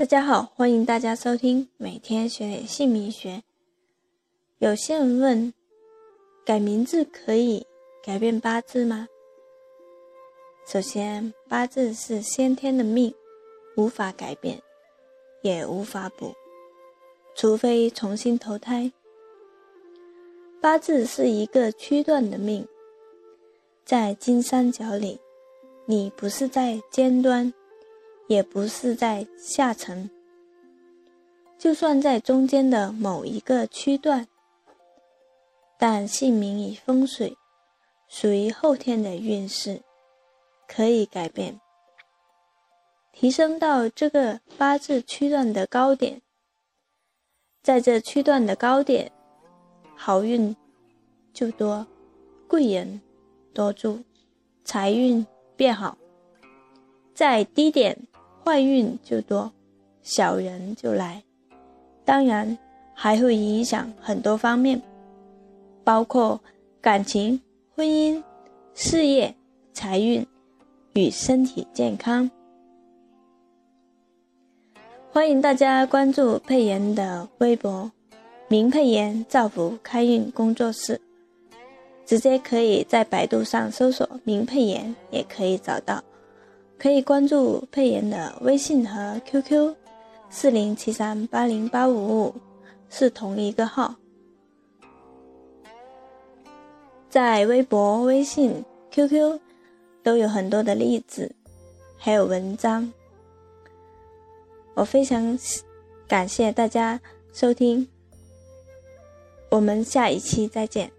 大家好，欢迎大家收听每天学点姓名学。有些人问，改名字可以改变八字吗？首先，八字是先天的命，无法改变，也无法补，除非重新投胎。八字是一个区段的命，在金三角里，你不是在尖端。也不是在下层，就算在中间的某一个区段，但姓名与风水属于后天的运势，可以改变，提升到这个八字区段的高点，在这区段的高点，好运就多，贵人多助，财运变好，在低点。坏运就多，小人就来，当然还会影响很多方面，包括感情、婚姻、事业、财运与身体健康。欢迎大家关注佩妍的微博“明佩妍造福开运工作室”，直接可以在百度上搜索“明佩妍”也可以找到。可以关注佩妍的微信和 QQ，四零七三八零八五五，是同一个号。在微博、微信、QQ 都有很多的例子，还有文章。我非常感谢大家收听，我们下一期再见。